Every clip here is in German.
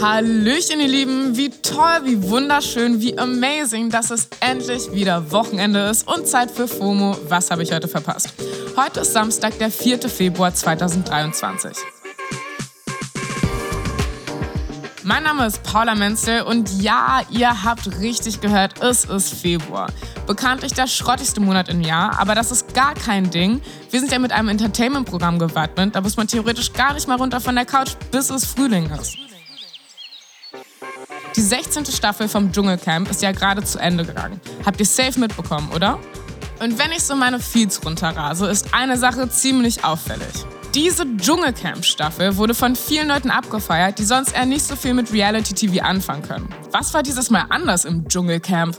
Hallöchen, ihr Lieben. Wie toll, wie wunderschön, wie amazing, dass es endlich wieder Wochenende ist und Zeit für FOMO. Was habe ich heute verpasst? Heute ist Samstag, der 4. Februar 2023. Mein Name ist Paula Menzel und ja, ihr habt richtig gehört, es ist Februar. Bekanntlich der schrottigste Monat im Jahr, aber das ist gar kein Ding. Wir sind ja mit einem Entertainment-Programm gewappnet, da muss man theoretisch gar nicht mal runter von der Couch, bis es Frühling ist. Die 16. Staffel vom Dschungelcamp ist ja gerade zu Ende gegangen. Habt ihr safe mitbekommen, oder? Und wenn ich so meine Feeds runterrase, ist eine Sache ziemlich auffällig. Diese Dschungelcamp-Staffel wurde von vielen Leuten abgefeiert, die sonst eher nicht so viel mit Reality-TV anfangen können. Was war dieses Mal anders im Dschungelcamp?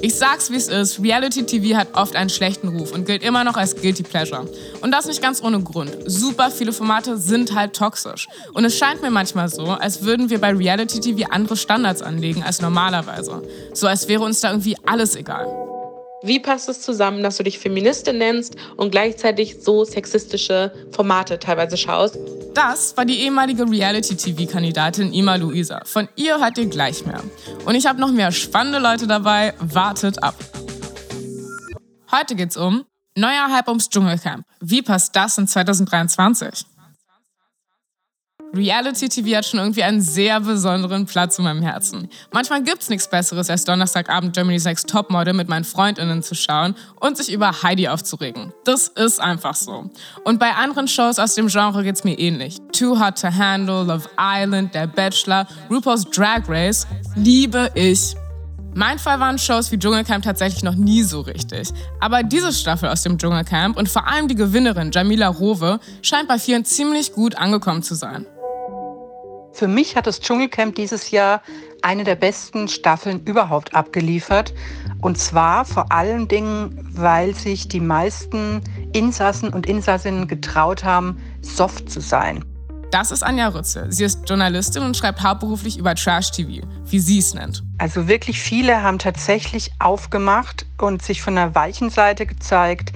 Ich sag's wie es ist, Reality TV hat oft einen schlechten Ruf und gilt immer noch als Guilty Pleasure. Und das nicht ganz ohne Grund. Super viele Formate sind halt toxisch. Und es scheint mir manchmal so, als würden wir bei Reality TV andere Standards anlegen als normalerweise. So als wäre uns da irgendwie alles egal. Wie passt es zusammen, dass du dich Feministin nennst und gleichzeitig so sexistische Formate teilweise schaust? Das war die ehemalige Reality-TV-Kandidatin Ima Luisa. Von ihr hört ihr gleich mehr. Und ich habe noch mehr spannende Leute dabei. Wartet ab. Heute geht's um neuer Hype ums Dschungelcamp. Wie passt das in 2023? Reality TV hat schon irgendwie einen sehr besonderen Platz in meinem Herzen. Manchmal gibt's nichts Besseres, als Donnerstagabend Germany's Next Topmodel mit meinen Freundinnen zu schauen und sich über Heidi aufzuregen. Das ist einfach so. Und bei anderen Shows aus dem Genre geht's mir ähnlich. Too Hot to Handle, Love Island, Der Bachelor, RuPaul's Drag Race liebe ich. Mein Fall waren Shows wie Dschungelcamp tatsächlich noch nie so richtig. Aber diese Staffel aus dem Dschungelcamp und vor allem die Gewinnerin Jamila Rowe scheint bei vielen ziemlich gut angekommen zu sein. Für mich hat das Dschungelcamp dieses Jahr eine der besten Staffeln überhaupt abgeliefert. Und zwar vor allen Dingen, weil sich die meisten Insassen und Insassinnen getraut haben, soft zu sein. Das ist Anja Rütze. Sie ist Journalistin und schreibt hauptberuflich über Trash-TV, wie sie es nennt. Also wirklich viele haben tatsächlich aufgemacht und sich von der weichen Seite gezeigt,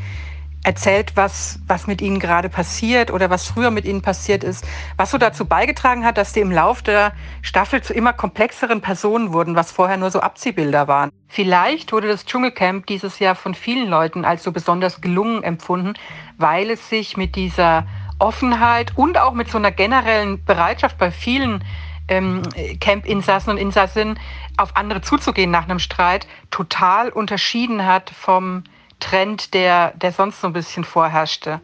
erzählt, was, was mit ihnen gerade passiert oder was früher mit ihnen passiert ist, was so dazu beigetragen hat, dass die im Lauf der Staffel zu immer komplexeren Personen wurden, was vorher nur so Abziehbilder waren. Vielleicht wurde das Dschungelcamp dieses Jahr von vielen Leuten als so besonders gelungen empfunden, weil es sich mit dieser Offenheit und auch mit so einer generellen Bereitschaft bei vielen ähm, Camp-Insassen und Insassinnen auf andere zuzugehen nach einem Streit total unterschieden hat vom Trend, der, der sonst so ein bisschen vorherrschte.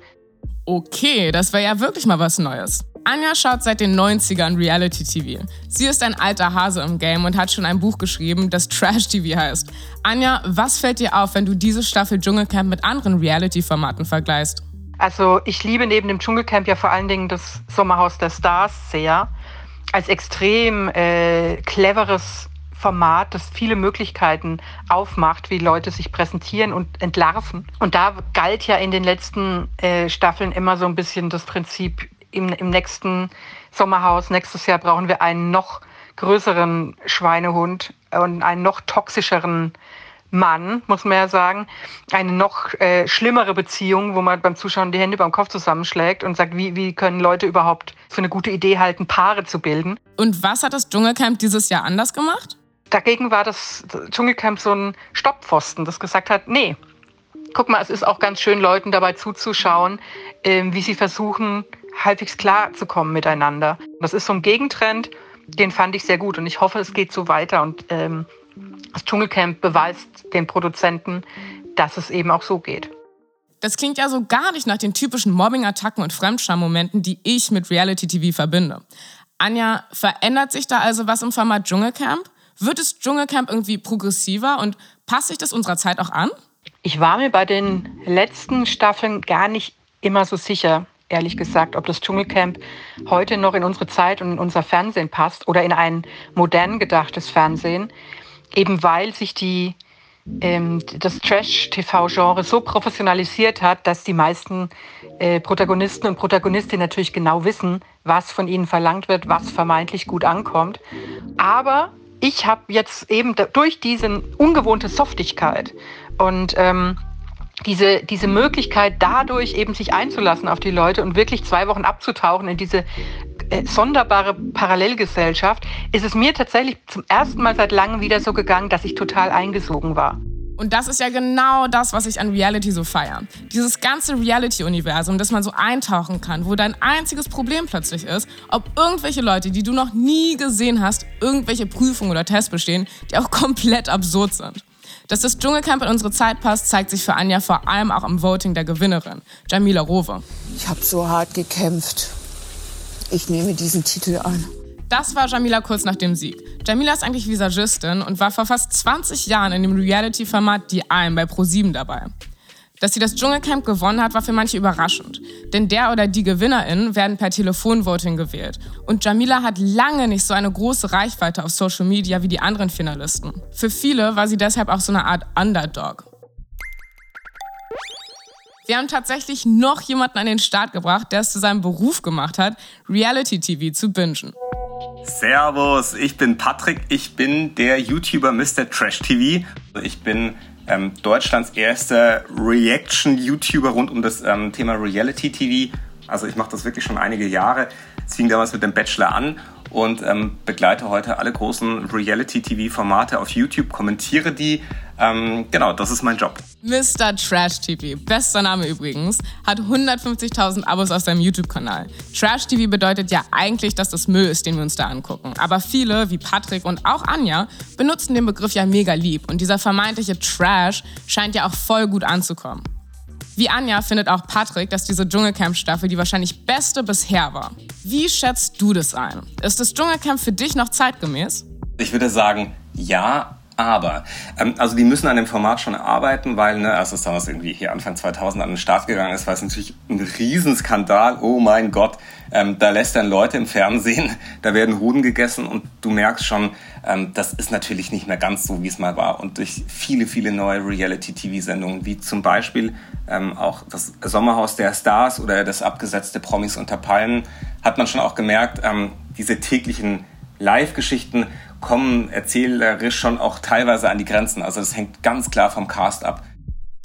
Okay, das wäre ja wirklich mal was Neues. Anja schaut seit den 90ern Reality TV. Sie ist ein alter Hase im Game und hat schon ein Buch geschrieben, das Trash TV heißt. Anja, was fällt dir auf, wenn du diese Staffel Dschungelcamp mit anderen Reality-Formaten vergleichst? Also ich liebe neben dem Dschungelcamp ja vor allen Dingen das Sommerhaus der Stars sehr. Als extrem äh, cleveres Format, das viele Möglichkeiten aufmacht, wie Leute sich präsentieren und entlarven. Und da galt ja in den letzten äh, Staffeln immer so ein bisschen das Prinzip, im, im nächsten Sommerhaus, nächstes Jahr brauchen wir einen noch größeren Schweinehund und einen noch toxischeren Mann, muss man ja sagen, eine noch äh, schlimmere Beziehung, wo man beim Zuschauen die Hände beim Kopf zusammenschlägt und sagt, wie, wie können Leute überhaupt für eine gute Idee halten, Paare zu bilden. Und was hat das Dschungelcamp dieses Jahr anders gemacht? Dagegen war das Dschungelcamp so ein Stopppfosten, das gesagt hat, nee, guck mal, es ist auch ganz schön, Leuten dabei zuzuschauen, ähm, wie sie versuchen, halbwegs klar zu kommen miteinander. Das ist so ein Gegentrend, den fand ich sehr gut und ich hoffe, es geht so weiter und ähm, das Dschungelcamp beweist den Produzenten, dass es eben auch so geht. Das klingt ja so gar nicht nach den typischen Mobbing-Attacken und Fremdscham-Momenten, die ich mit Reality-TV verbinde. Anja, verändert sich da also was im Format Dschungelcamp? Wird das Dschungelcamp irgendwie progressiver und passt sich das unserer Zeit auch an? Ich war mir bei den letzten Staffeln gar nicht immer so sicher, ehrlich gesagt, ob das Dschungelcamp heute noch in unsere Zeit und in unser Fernsehen passt oder in ein modern gedachtes Fernsehen, eben weil sich die, ähm, das Trash-TV-Genre so professionalisiert hat, dass die meisten äh, Protagonisten und Protagonistinnen natürlich genau wissen, was von ihnen verlangt wird, was vermeintlich gut ankommt. Aber ich habe jetzt eben durch diese ungewohnte Softigkeit und ähm, diese, diese Möglichkeit dadurch eben sich einzulassen auf die Leute und wirklich zwei Wochen abzutauchen in diese äh, sonderbare Parallelgesellschaft, ist es mir tatsächlich zum ersten Mal seit langem wieder so gegangen, dass ich total eingesogen war. Und das ist ja genau das, was ich an Reality so feiere. Dieses ganze Reality-Universum, das man so eintauchen kann, wo dein einziges Problem plötzlich ist, ob irgendwelche Leute, die du noch nie gesehen hast, irgendwelche Prüfungen oder Tests bestehen, die auch komplett absurd sind. Dass das Dschungelcamp in unsere Zeit passt, zeigt sich für Anja vor allem auch im Voting der Gewinnerin, Jamila Rowe. Ich habe so hart gekämpft. Ich nehme diesen Titel an. Das war Jamila kurz nach dem Sieg. Jamila ist eigentlich Visagistin und war vor fast 20 Jahren in dem Reality-Format Die Alm bei ProSieben dabei. Dass sie das Dschungelcamp gewonnen hat, war für manche überraschend. Denn der oder die GewinnerInnen werden per Telefonvoting gewählt. Und Jamila hat lange nicht so eine große Reichweite auf Social Media wie die anderen Finalisten. Für viele war sie deshalb auch so eine Art Underdog. Wir haben tatsächlich noch jemanden an den Start gebracht, der es zu seinem Beruf gemacht hat, Reality-TV zu bingen. Servus, ich bin Patrick, ich bin der YouTuber Mr. Trash TV. Ich bin ähm, Deutschlands erster Reaction-YouTuber rund um das ähm, Thema Reality TV. Also ich mache das wirklich schon einige Jahre. Es fing damals mit dem Bachelor an und ähm, begleite heute alle großen Reality-TV-Formate auf YouTube, kommentiere die. Ähm, genau, das ist mein Job. Mr. Trash TV, bester Name übrigens, hat 150.000 Abos auf seinem YouTube-Kanal. Trash TV bedeutet ja eigentlich, dass das Müll ist, den wir uns da angucken. Aber viele, wie Patrick und auch Anja, benutzen den Begriff ja mega lieb. Und dieser vermeintliche Trash scheint ja auch voll gut anzukommen. Wie Anja findet auch Patrick, dass diese Dschungelcamp-Staffel die wahrscheinlich beste bisher war. Wie schätzt du das ein? Ist das Dschungelcamp für dich noch zeitgemäß? Ich würde sagen, ja, aber, ähm, also die müssen an dem Format schon arbeiten, weil, ne, als es damals irgendwie hier Anfang 2000 an den Start gegangen ist, war es natürlich ein Riesenskandal. Oh mein Gott, ähm, da lässt dann Leute im Fernsehen, da werden Hoden gegessen und du merkst schon, ähm, das ist natürlich nicht mehr ganz so, wie es mal war. Und durch viele, viele neue Reality-TV-Sendungen, wie zum Beispiel ähm, auch das Sommerhaus der Stars oder das abgesetzte Promis unter Palmen, hat man schon auch gemerkt, ähm, diese täglichen Live-Geschichten kommen erzählerisch schon auch teilweise an die Grenzen. Also das hängt ganz klar vom Cast ab.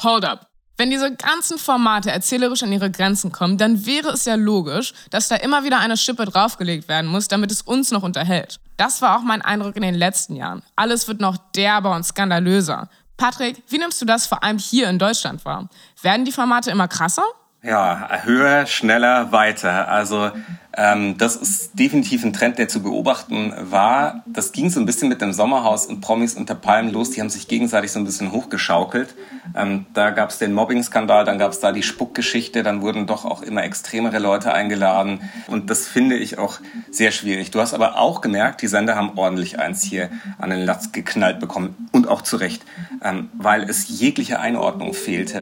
Hold up. Wenn diese ganzen Formate erzählerisch an ihre Grenzen kommen, dann wäre es ja logisch, dass da immer wieder eine Schippe draufgelegt werden muss, damit es uns noch unterhält. Das war auch mein Eindruck in den letzten Jahren. Alles wird noch derber und skandalöser. Patrick, wie nimmst du das vor allem hier in Deutschland wahr? Werden die Formate immer krasser? Ja, höher, schneller, weiter. Also ähm, das ist definitiv ein Trend, der zu beobachten war. Das ging so ein bisschen mit dem Sommerhaus und Promis unter Palmen los. Die haben sich gegenseitig so ein bisschen hochgeschaukelt. Ähm, da gab es den Mobbing-Skandal, dann gab es da die Spuckgeschichte, dann wurden doch auch immer extremere Leute eingeladen. Und das finde ich auch sehr schwierig. Du hast aber auch gemerkt, die Sender haben ordentlich eins hier an den Latz geknallt bekommen. Und auch zu Recht, ähm, weil es jegliche Einordnung fehlte.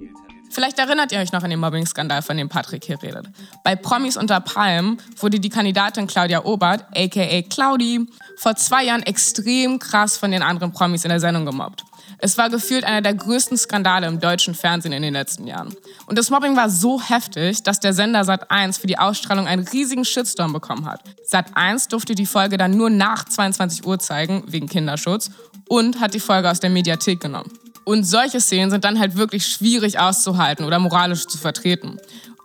Vielleicht erinnert ihr euch noch an den Mobbing-Skandal, von dem Patrick hier redet. Bei Promis unter Palmen wurde die Kandidatin Claudia Obert, aka Claudi, vor zwei Jahren extrem krass von den anderen Promis in der Sendung gemobbt. Es war gefühlt einer der größten Skandale im deutschen Fernsehen in den letzten Jahren. Und das Mobbing war so heftig, dass der Sender Sat1 für die Ausstrahlung einen riesigen Shitstorm bekommen hat. Sat1 durfte die Folge dann nur nach 22 Uhr zeigen, wegen Kinderschutz, und hat die Folge aus der Mediathek genommen. Und solche Szenen sind dann halt wirklich schwierig auszuhalten oder moralisch zu vertreten.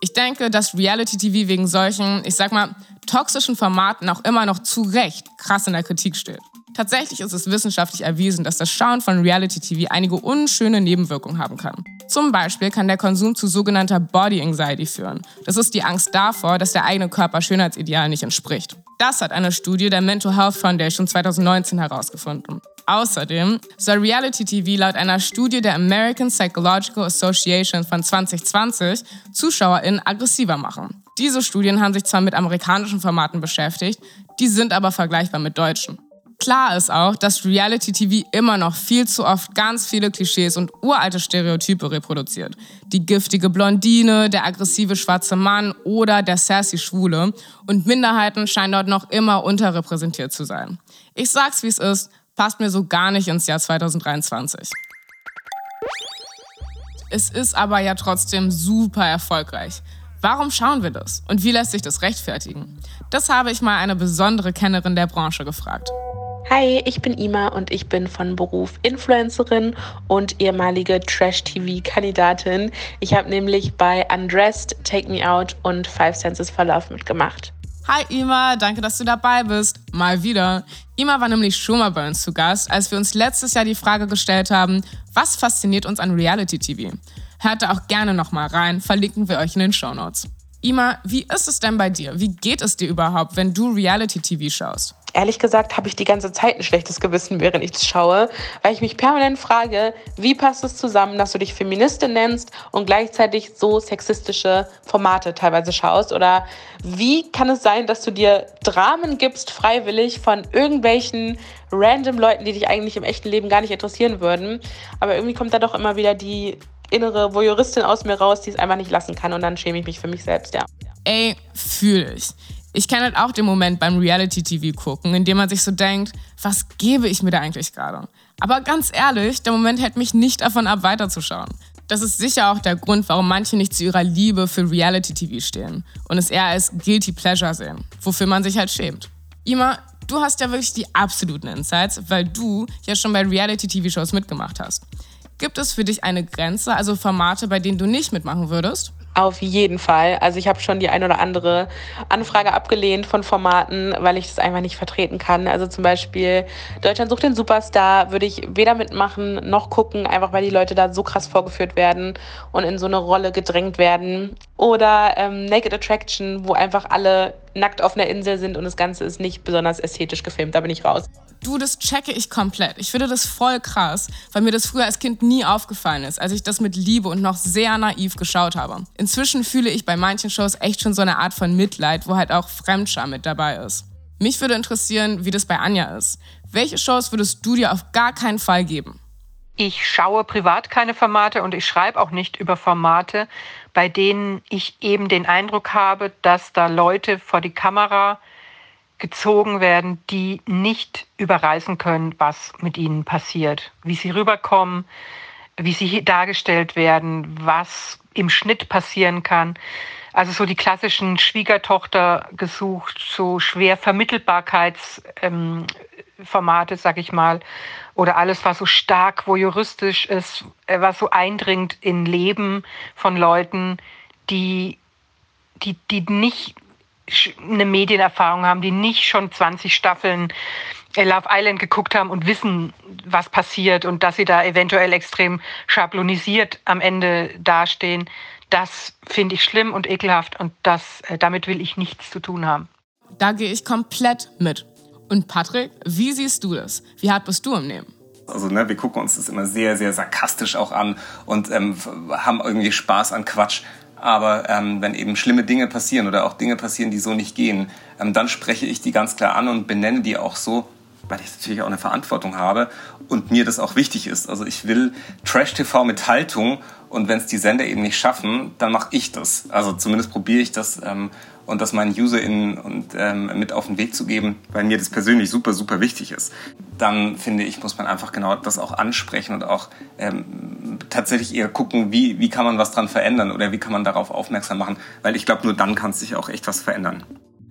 Ich denke, dass Reality TV wegen solchen, ich sag mal, toxischen Formaten auch immer noch zu Recht krass in der Kritik steht. Tatsächlich ist es wissenschaftlich erwiesen, dass das Schauen von Reality TV einige unschöne Nebenwirkungen haben kann. Zum Beispiel kann der Konsum zu sogenannter Body Anxiety führen. Das ist die Angst davor, dass der eigene Körper Schönheitsideal nicht entspricht. Das hat eine Studie der Mental Health Foundation 2019 herausgefunden. Außerdem soll Reality TV laut einer Studie der American Psychological Association von 2020 ZuschauerInnen aggressiver machen. Diese Studien haben sich zwar mit amerikanischen Formaten beschäftigt, die sind aber vergleichbar mit deutschen. Klar ist auch, dass Reality TV immer noch viel zu oft ganz viele Klischees und uralte Stereotype reproduziert. Die giftige Blondine, der aggressive schwarze Mann oder der sassy Schwule. Und Minderheiten scheinen dort noch immer unterrepräsentiert zu sein. Ich sag's wie es ist, passt mir so gar nicht ins Jahr 2023. Es ist aber ja trotzdem super erfolgreich. Warum schauen wir das? Und wie lässt sich das rechtfertigen? Das habe ich mal eine besondere Kennerin der Branche gefragt. Hi, ich bin Ima und ich bin von Beruf Influencerin und ehemalige Trash-TV-Kandidatin. Ich habe nämlich bei Undressed, Take Me Out und Five Senses for Love mitgemacht. Hi Ima, danke, dass du dabei bist. Mal wieder. Ima war nämlich schon mal bei uns zu Gast, als wir uns letztes Jahr die Frage gestellt haben, was fasziniert uns an Reality-TV? Hört da auch gerne nochmal rein, verlinken wir euch in den Show Notes. Ima, wie ist es denn bei dir? Wie geht es dir überhaupt, wenn du Reality-TV schaust? Ehrlich gesagt habe ich die ganze Zeit ein schlechtes Gewissen, während ich es schaue, weil ich mich permanent frage, wie passt es zusammen, dass du dich Feministin nennst und gleichzeitig so sexistische Formate teilweise schaust? Oder wie kann es sein, dass du dir Dramen gibst, freiwillig von irgendwelchen random Leuten, die dich eigentlich im echten Leben gar nicht interessieren würden? Aber irgendwie kommt da doch immer wieder die innere Voyeuristin aus mir raus, die es einfach nicht lassen kann und dann schäme ich mich für mich selbst, ja. Ey, fühl ich. Ich kenne halt auch den Moment beim Reality-TV gucken, in dem man sich so denkt, was gebe ich mir da eigentlich gerade? Aber ganz ehrlich, der Moment hält mich nicht davon ab, weiterzuschauen. Das ist sicher auch der Grund, warum manche nicht zu ihrer Liebe für Reality-TV stehen und es eher als Guilty Pleasure sehen, wofür man sich halt schämt. Ima, du hast ja wirklich die absoluten Insights, weil du ja schon bei Reality-TV-Shows mitgemacht hast. Gibt es für dich eine Grenze, also Formate, bei denen du nicht mitmachen würdest? Auf jeden Fall. Also ich habe schon die ein oder andere Anfrage abgelehnt von Formaten, weil ich das einfach nicht vertreten kann. Also zum Beispiel Deutschland sucht den Superstar würde ich weder mitmachen noch gucken, einfach weil die Leute da so krass vorgeführt werden und in so eine Rolle gedrängt werden. Oder ähm, Naked Attraction, wo einfach alle nackt auf einer Insel sind und das Ganze ist nicht besonders ästhetisch gefilmt. Da bin ich raus. Du, das checke ich komplett. Ich finde das voll krass, weil mir das früher als Kind nie aufgefallen ist, als ich das mit Liebe und noch sehr naiv geschaut habe. Inzwischen fühle ich bei manchen Shows echt schon so eine Art von Mitleid, wo halt auch Fremdscham mit dabei ist. Mich würde interessieren, wie das bei Anja ist. Welche Shows würdest du dir auf gar keinen Fall geben? Ich schaue privat keine Formate und ich schreibe auch nicht über Formate, bei denen ich eben den Eindruck habe, dass da Leute vor die Kamera gezogen werden, die nicht überreißen können, was mit ihnen passiert, wie sie rüberkommen, wie sie dargestellt werden, was im Schnitt passieren kann. Also so die klassischen Schwiegertochter gesucht, so schwer Vermittelbarkeitsformate, ähm, sag ich mal, oder alles, was so stark voyeuristisch ist, äh, was so eindringt in Leben von Leuten, die, die, die nicht eine Medienerfahrung haben, die nicht schon 20 Staffeln äh, Love Island geguckt haben und wissen, was passiert und dass sie da eventuell extrem schablonisiert am Ende dastehen, das finde ich schlimm und ekelhaft und das, äh, damit will ich nichts zu tun haben. Da gehe ich komplett mit. Und Patrick, wie siehst du das? Wie hart bist du im Nehmen? Also ne, wir gucken uns das immer sehr, sehr sarkastisch auch an und ähm, haben irgendwie Spaß an Quatsch. Aber ähm, wenn eben schlimme Dinge passieren oder auch Dinge passieren, die so nicht gehen, ähm, dann spreche ich die ganz klar an und benenne die auch so, weil ich natürlich auch eine Verantwortung habe und mir das auch wichtig ist. Also ich will Trash-TV mit Haltung und wenn es die Sender eben nicht schaffen, dann mache ich das. Also zumindest probiere ich das ähm, und das meinen UserInnen und, ähm, mit auf den Weg zu geben, weil mir das persönlich super, super wichtig ist. Dann finde ich, muss man einfach genau das auch ansprechen und auch ähm, tatsächlich eher gucken, wie, wie kann man was dran verändern oder wie kann man darauf aufmerksam machen, weil ich glaube, nur dann kann sich auch echt was verändern.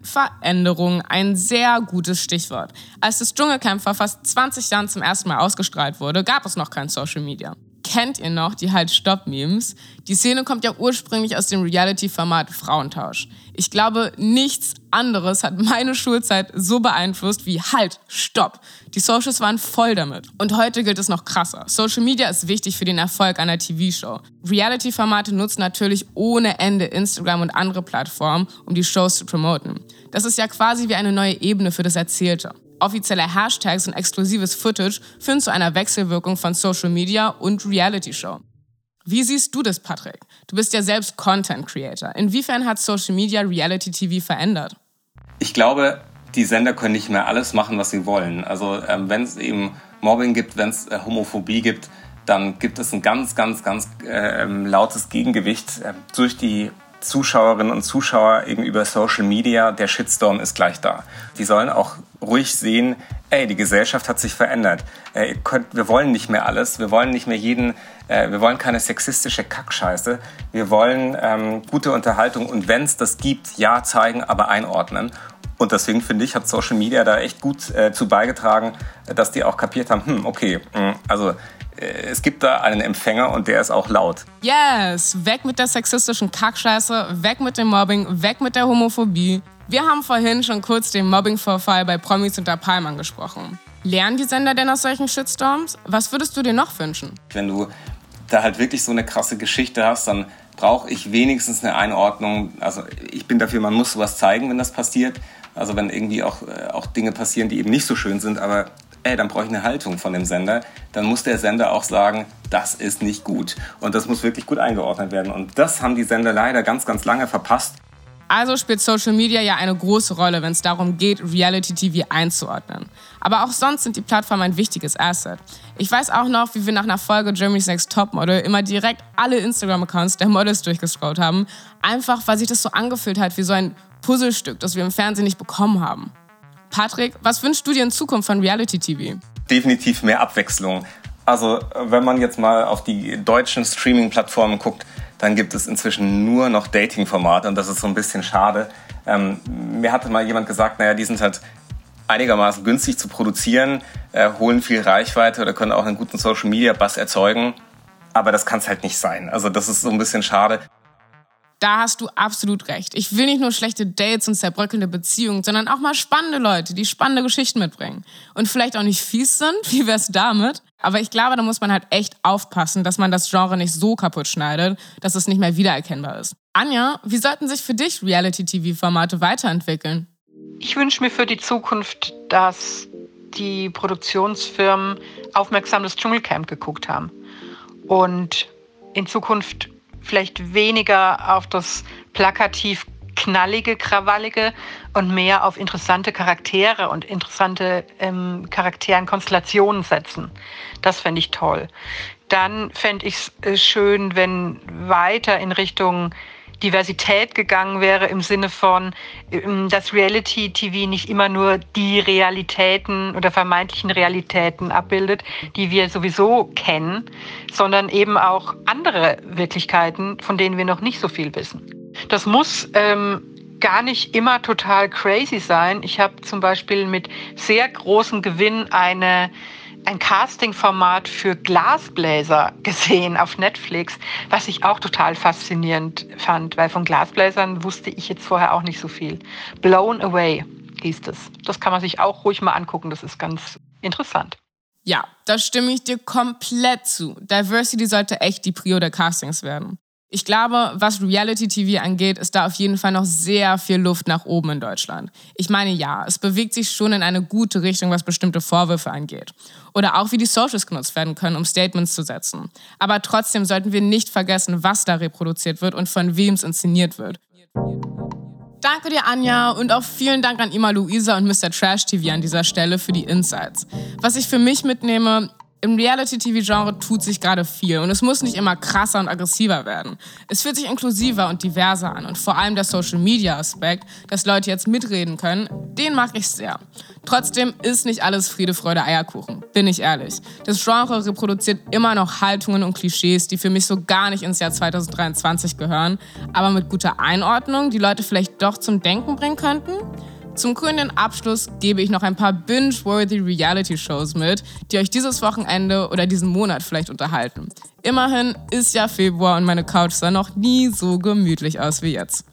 Veränderung, ein sehr gutes Stichwort. Als das Dschungelcamp vor fast 20 Jahren zum ersten Mal ausgestrahlt wurde, gab es noch kein Social Media kennt ihr noch die halt Stopp Memes? Die Szene kommt ja ursprünglich aus dem Reality-Format Frauentausch. Ich glaube, nichts anderes hat meine Schulzeit so beeinflusst wie Halt, Stopp. Die Socials waren voll damit. Und heute gilt es noch krasser. Social Media ist wichtig für den Erfolg einer TV-Show. Reality-Formate nutzen natürlich ohne Ende Instagram und andere Plattformen, um die Shows zu promoten. Das ist ja quasi wie eine neue Ebene für das Erzählte. Offizielle Hashtags und exklusives Footage führen zu einer Wechselwirkung von Social Media und Reality Show. Wie siehst du das, Patrick? Du bist ja selbst Content Creator. Inwiefern hat Social Media Reality TV verändert? Ich glaube, die Sender können nicht mehr alles machen, was sie wollen. Also ähm, wenn es eben Mobbing gibt, wenn es äh, Homophobie gibt, dann gibt es ein ganz, ganz, ganz äh, lautes Gegengewicht äh, durch die Zuschauerinnen und Zuschauer gegenüber Social Media, der Shitstorm ist gleich da. Die sollen auch ruhig sehen, ey, die Gesellschaft hat sich verändert. Äh, könnt, wir wollen nicht mehr alles, wir wollen nicht mehr jeden, äh, wir wollen keine sexistische Kackscheiße, wir wollen ähm, gute Unterhaltung und wenn es das gibt, ja zeigen, aber einordnen. Und deswegen finde ich, hat Social Media da echt gut äh, zu beigetragen, dass die auch kapiert haben, hm, okay, mh, hm, also es gibt da einen Empfänger und der ist auch laut. Yes, weg mit der sexistischen Kackscheiße, weg mit dem Mobbing, weg mit der Homophobie. Wir haben vorhin schon kurz den Mobbing-Vorfall bei Promis unter Palm angesprochen. Lernen die Sender denn aus solchen Shitstorms? Was würdest du dir noch wünschen? Wenn du da halt wirklich so eine krasse Geschichte hast, dann brauche ich wenigstens eine Einordnung. Also ich bin dafür, man muss sowas zeigen, wenn das passiert. Also wenn irgendwie auch, äh, auch Dinge passieren, die eben nicht so schön sind, aber ey, dann brauche ich eine Haltung von dem Sender. Dann muss der Sender auch sagen, das ist nicht gut. Und das muss wirklich gut eingeordnet werden. Und das haben die Sender leider ganz, ganz lange verpasst. Also spielt Social Media ja eine große Rolle, wenn es darum geht, Reality TV einzuordnen. Aber auch sonst sind die Plattformen ein wichtiges Asset. Ich weiß auch noch, wie wir nach einer Folge Germany's Next Topmodel immer direkt alle Instagram-Accounts der Models durchgescrollt haben, einfach weil sich das so angefühlt hat wie so ein Puzzlestück, das wir im Fernsehen nicht bekommen haben. Patrick, was wünschst du dir in Zukunft von Reality TV? Definitiv mehr Abwechslung. Also, wenn man jetzt mal auf die deutschen Streaming-Plattformen guckt, dann gibt es inzwischen nur noch Dating-Formate und das ist so ein bisschen schade. Ähm, mir hatte mal jemand gesagt, naja, die sind halt einigermaßen günstig zu produzieren, äh, holen viel Reichweite oder können auch einen guten Social-Media-Bass erzeugen. Aber das kann es halt nicht sein. Also das ist so ein bisschen schade. Da hast du absolut recht. Ich will nicht nur schlechte Dates und zerbröckelnde Beziehungen, sondern auch mal spannende Leute, die spannende Geschichten mitbringen. Und vielleicht auch nicht fies sind, wie wär's damit? Aber ich glaube, da muss man halt echt aufpassen, dass man das Genre nicht so kaputt schneidet, dass es nicht mehr wiedererkennbar ist. Anja, wie sollten sich für dich Reality-TV-Formate weiterentwickeln? Ich wünsche mir für die Zukunft, dass die Produktionsfirmen aufmerksam das Dschungelcamp geguckt haben und in Zukunft vielleicht weniger auf das plakativ knallige, krawallige und mehr auf interessante Charaktere und interessante ähm, Charakteren, Konstellationen setzen. Das fände ich toll. Dann fände ich es äh, schön, wenn weiter in Richtung Diversität gegangen wäre im Sinne von, ähm, dass Reality TV nicht immer nur die Realitäten oder vermeintlichen Realitäten abbildet, die wir sowieso kennen, sondern eben auch andere Wirklichkeiten, von denen wir noch nicht so viel wissen. Das muss ähm, gar nicht immer total crazy sein. Ich habe zum Beispiel mit sehr großem Gewinn eine ein Casting-Format für Glasbläser gesehen auf Netflix, was ich auch total faszinierend fand, weil von Glasbläsern wusste ich jetzt vorher auch nicht so viel. Blown Away hieß es. Das kann man sich auch ruhig mal angucken, das ist ganz interessant. Ja, da stimme ich dir komplett zu. Diversity sollte echt die Prio der Castings werden. Ich glaube, was Reality TV angeht, ist da auf jeden Fall noch sehr viel Luft nach oben in Deutschland. Ich meine, ja, es bewegt sich schon in eine gute Richtung, was bestimmte Vorwürfe angeht. Oder auch wie die Socials genutzt werden können, um Statements zu setzen. Aber trotzdem sollten wir nicht vergessen, was da reproduziert wird und von wem es inszeniert wird. Danke dir, Anja, und auch vielen Dank an Ima Luisa und Mr. Trash TV an dieser Stelle für die Insights. Was ich für mich mitnehme, im Reality-TV-Genre tut sich gerade viel und es muss nicht immer krasser und aggressiver werden. Es fühlt sich inklusiver und diverser an und vor allem der Social-Media-Aspekt, dass Leute jetzt mitreden können, den mag ich sehr. Trotzdem ist nicht alles Friede, Freude, Eierkuchen, bin ich ehrlich. Das Genre reproduziert immer noch Haltungen und Klischees, die für mich so gar nicht ins Jahr 2023 gehören, aber mit guter Einordnung die Leute vielleicht doch zum Denken bringen könnten. Zum grünen Abschluss gebe ich noch ein paar binge-worthy Reality-Shows mit, die euch dieses Wochenende oder diesen Monat vielleicht unterhalten. Immerhin ist ja Februar und meine Couch sah noch nie so gemütlich aus wie jetzt.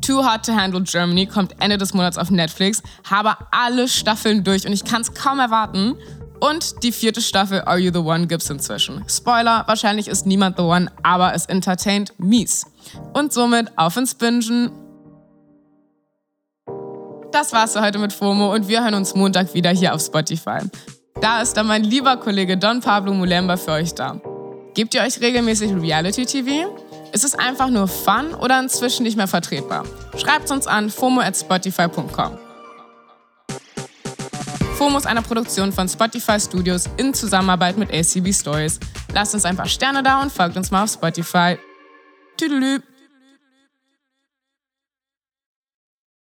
Too Hard to Handle Germany kommt Ende des Monats auf Netflix, habe alle Staffeln durch und ich kann es kaum erwarten. Und die vierte Staffel Are You the One gibt's inzwischen. Spoiler, wahrscheinlich ist niemand the one, aber es entertaint mies. Und somit auf ins Bingen das war's für heute mit FOMO und wir hören uns Montag wieder hier auf Spotify. Da ist dann mein lieber Kollege Don Pablo Mulemba für euch da. Gebt ihr euch regelmäßig Reality TV? Ist es einfach nur Fun oder inzwischen nicht mehr vertretbar? Schreibt uns an fomo at spotify.com. FOMO ist eine Produktion von Spotify Studios in Zusammenarbeit mit ACB Stories. Lasst uns ein paar Sterne da und folgt uns mal auf Spotify. Tüdelü!